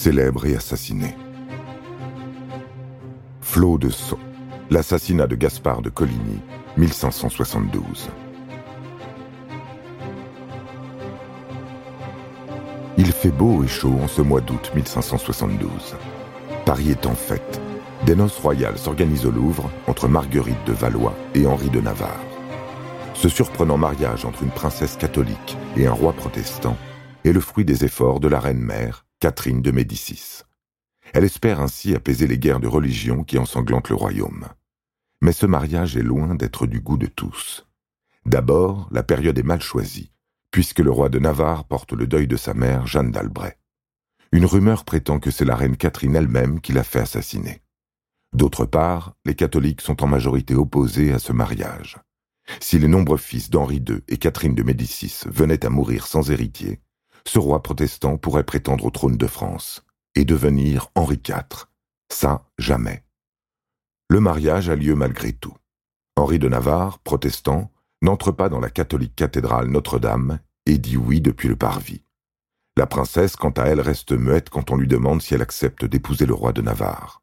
célèbre et assassiné. Flot de Sceaux, l'assassinat de Gaspard de Coligny, 1572. Il fait beau et chaud en ce mois d'août 1572. Paris est en fête. Des noces royales s'organisent au Louvre entre Marguerite de Valois et Henri de Navarre. Ce surprenant mariage entre une princesse catholique et un roi protestant est le fruit des efforts de la reine-mère, Catherine de Médicis. Elle espère ainsi apaiser les guerres de religion qui ensanglantent le royaume. Mais ce mariage est loin d'être du goût de tous. D'abord, la période est mal choisie, puisque le roi de Navarre porte le deuil de sa mère, Jeanne d'Albret. Une rumeur prétend que c'est la reine Catherine elle-même qui l'a fait assassiner. D'autre part, les catholiques sont en majorité opposés à ce mariage. Si les nombreux fils d'Henri II et Catherine de Médicis venaient à mourir sans héritier, ce roi protestant pourrait prétendre au trône de France et devenir Henri IV. Ça, jamais. Le mariage a lieu malgré tout. Henri de Navarre, protestant, n'entre pas dans la catholique cathédrale Notre-Dame et dit oui depuis le parvis. La princesse, quant à elle, reste muette quand on lui demande si elle accepte d'épouser le roi de Navarre.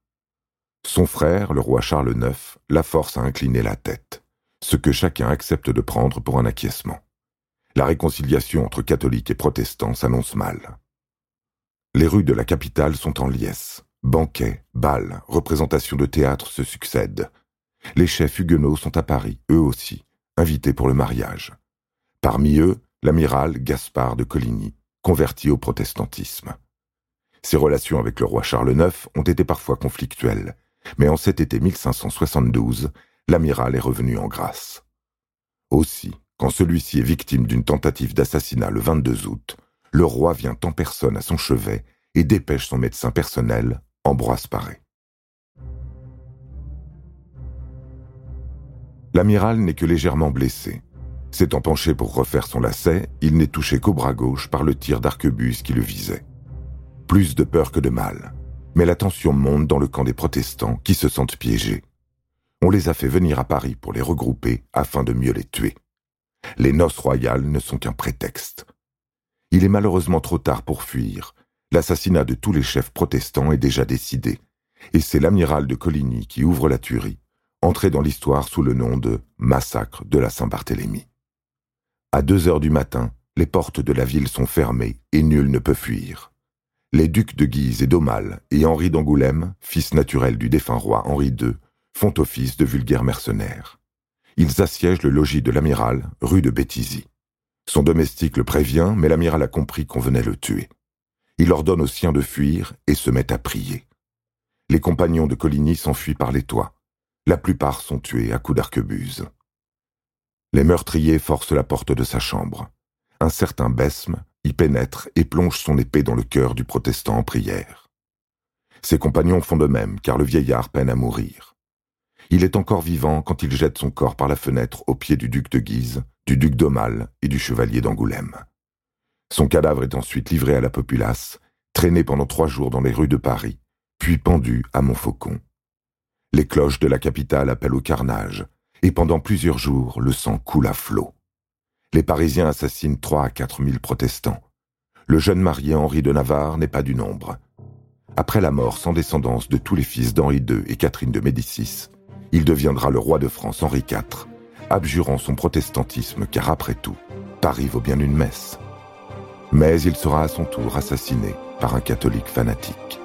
Son frère, le roi Charles IX, la force à incliner la tête, ce que chacun accepte de prendre pour un acquiescement. La réconciliation entre catholiques et protestants s'annonce mal. Les rues de la capitale sont en liesse. Banquets, bals, représentations de théâtre se succèdent. Les chefs huguenots sont à Paris, eux aussi, invités pour le mariage. Parmi eux, l'amiral Gaspard de Coligny, converti au protestantisme. Ses relations avec le roi Charles IX ont été parfois conflictuelles, mais en cet été 1572, l'amiral est revenu en grâce. Aussi, quand celui-ci est victime d'une tentative d'assassinat le 22 août, le roi vient en personne à son chevet et dépêche son médecin personnel, Ambroise Paré. L'amiral n'est que légèrement blessé. S'étant penché pour refaire son lacet, il n'est touché qu'au bras gauche par le tir d'arquebuse qui le visait. Plus de peur que de mal. Mais la tension monte dans le camp des protestants qui se sentent piégés. On les a fait venir à Paris pour les regrouper afin de mieux les tuer. Les noces royales ne sont qu'un prétexte. Il est malheureusement trop tard pour fuir. L'assassinat de tous les chefs protestants est déjà décidé, et c'est l'amiral de Coligny qui ouvre la tuerie, entré dans l'histoire sous le nom de Massacre de la Saint-Barthélemy. À deux heures du matin, les portes de la ville sont fermées et nul ne peut fuir. Les ducs de Guise et d'Aumale et Henri d'Angoulême, fils naturel du défunt roi Henri II, font office de vulgaires mercenaires ils assiègent le logis de l'amiral, rue de Béthisy. Son domestique le prévient, mais l'amiral a compris qu'on venait le tuer. Il ordonne aux siens de fuir et se met à prier. Les compagnons de Coligny s'enfuient par les toits. La plupart sont tués à coups d'arquebuse. Les meurtriers forcent la porte de sa chambre. Un certain Besme y pénètre et plonge son épée dans le cœur du protestant en prière. Ses compagnons font de même, car le vieillard peine à mourir. Il est encore vivant quand il jette son corps par la fenêtre aux pieds du duc de Guise, du duc d'Aumale et du chevalier d'Angoulême. Son cadavre est ensuite livré à la populace, traîné pendant trois jours dans les rues de Paris, puis pendu à Montfaucon. Les cloches de la capitale appellent au carnage, et pendant plusieurs jours, le sang coule à flot. Les Parisiens assassinent trois à quatre mille protestants. Le jeune marié Henri de Navarre n'est pas du nombre. Après la mort sans descendance de tous les fils d'Henri II et Catherine de Médicis, il deviendra le roi de France Henri IV, abjurant son protestantisme car après tout, Paris vaut bien une messe. Mais il sera à son tour assassiné par un catholique fanatique.